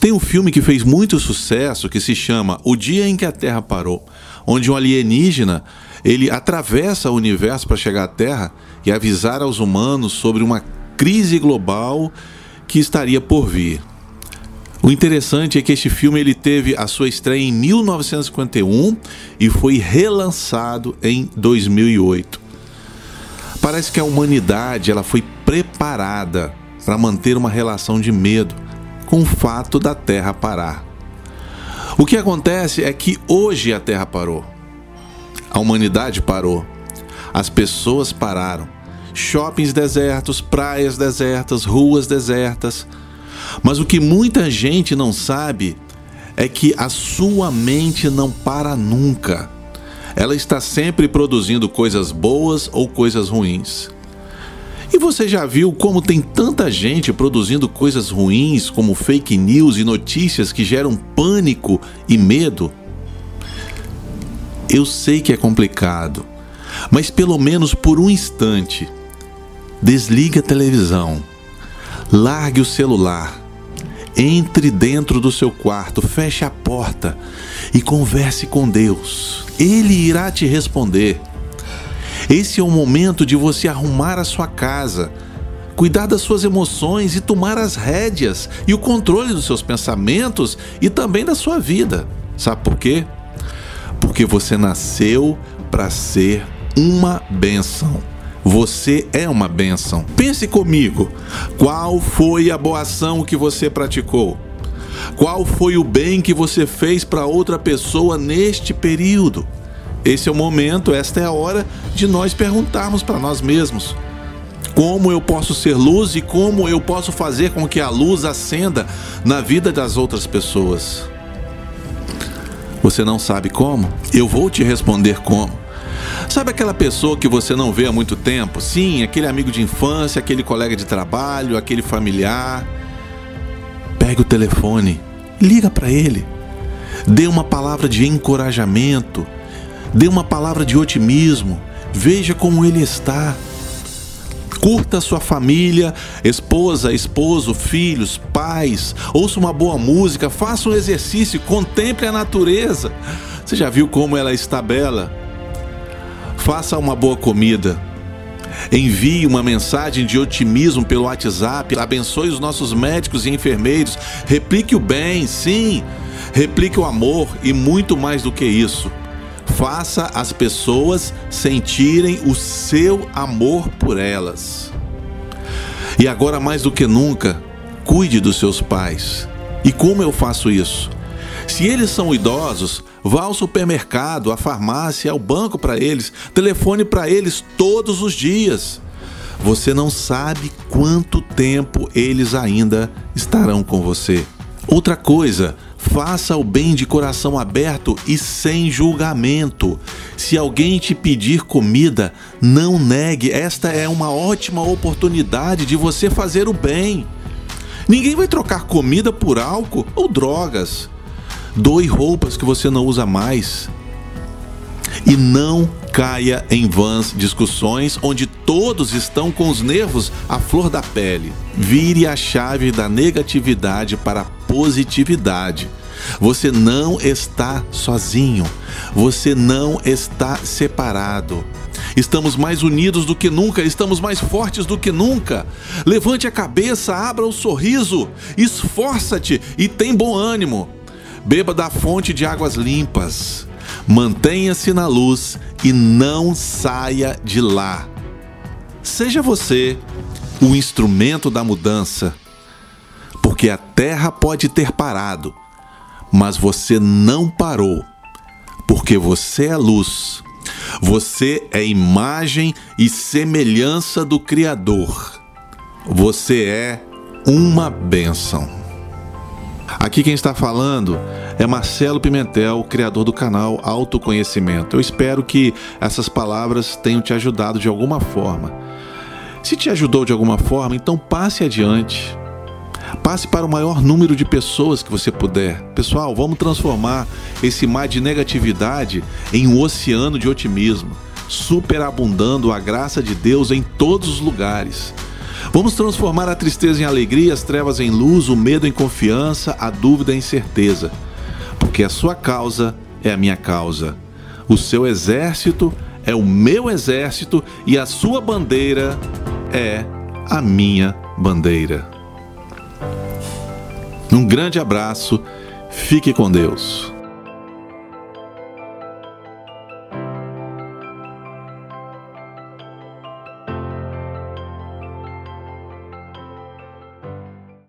Tem um filme que fez muito sucesso que se chama O Dia em que a Terra Parou, onde um alienígena ele atravessa o universo para chegar à Terra e avisar aos humanos sobre uma crise global que estaria por vir. O interessante é que este filme ele teve a sua estreia em 1951 e foi relançado em 2008. Parece que a humanidade ela foi preparada para manter uma relação de medo com o fato da Terra parar. O que acontece é que hoje a Terra parou. A humanidade parou. As pessoas pararam. Shoppings desertos, praias desertas, ruas desertas. Mas o que muita gente não sabe é que a sua mente não para nunca. Ela está sempre produzindo coisas boas ou coisas ruins. E você já viu como tem tanta gente produzindo coisas ruins, como fake news e notícias que geram pânico e medo? Eu sei que é complicado, mas pelo menos por um instante, desligue a televisão, largue o celular, entre dentro do seu quarto, feche a porta e converse com Deus. Ele irá te responder. Esse é o momento de você arrumar a sua casa, cuidar das suas emoções e tomar as rédeas e o controle dos seus pensamentos e também da sua vida. Sabe por quê? Porque você nasceu para ser uma benção. Você é uma benção. Pense comigo: qual foi a boa ação que você praticou? Qual foi o bem que você fez para outra pessoa neste período? Esse é o momento, esta é a hora de nós perguntarmos para nós mesmos: como eu posso ser luz e como eu posso fazer com que a luz acenda na vida das outras pessoas? Você não sabe como? Eu vou te responder como. Sabe aquela pessoa que você não vê há muito tempo? Sim, aquele amigo de infância, aquele colega de trabalho, aquele familiar. Pegue o telefone, liga para ele. Dê uma palavra de encorajamento, Dê uma palavra de otimismo. Veja como ele está. Curta sua família, esposa, esposo, filhos, pais. Ouça uma boa música, faça um exercício, contemple a natureza. Você já viu como ela está bela? Faça uma boa comida. Envie uma mensagem de otimismo pelo WhatsApp. Abençoe os nossos médicos e enfermeiros. Replique o bem, sim. Replique o amor e muito mais do que isso faça as pessoas sentirem o seu amor por elas. E agora mais do que nunca, cuide dos seus pais. E como eu faço isso? Se eles são idosos, vá ao supermercado, à farmácia, ao banco para eles, telefone para eles todos os dias. Você não sabe quanto tempo eles ainda estarão com você. Outra coisa, Faça o bem de coração aberto e sem julgamento. Se alguém te pedir comida, não negue. Esta é uma ótima oportunidade de você fazer o bem. Ninguém vai trocar comida por álcool ou drogas. Doe roupas que você não usa mais. E não caia em vãs discussões onde todos estão com os nervos à flor da pele. Vire a chave da negatividade para a positividade. Você não está sozinho. Você não está separado. Estamos mais unidos do que nunca, estamos mais fortes do que nunca. Levante a cabeça, abra o sorriso, esforça-te e tem bom ânimo. Beba da fonte de águas limpas. Mantenha-se na luz e não saia de lá. Seja você o instrumento da mudança, porque a terra pode ter parado, mas você não parou, porque você é luz. Você é imagem e semelhança do Criador. Você é uma bênção. Aqui quem está falando é Marcelo Pimentel, criador do canal Autoconhecimento. Eu espero que essas palavras tenham te ajudado de alguma forma. Se te ajudou de alguma forma, então passe adiante. Passe para o maior número de pessoas que você puder. Pessoal, vamos transformar esse mar de negatividade em um oceano de otimismo, superabundando a graça de Deus em todos os lugares. Vamos transformar a tristeza em alegria, as trevas em luz, o medo em confiança, a dúvida em certeza. Porque a sua causa é a minha causa. O seu exército é o meu exército e a sua bandeira é a minha bandeira. Um grande abraço, fique com Deus.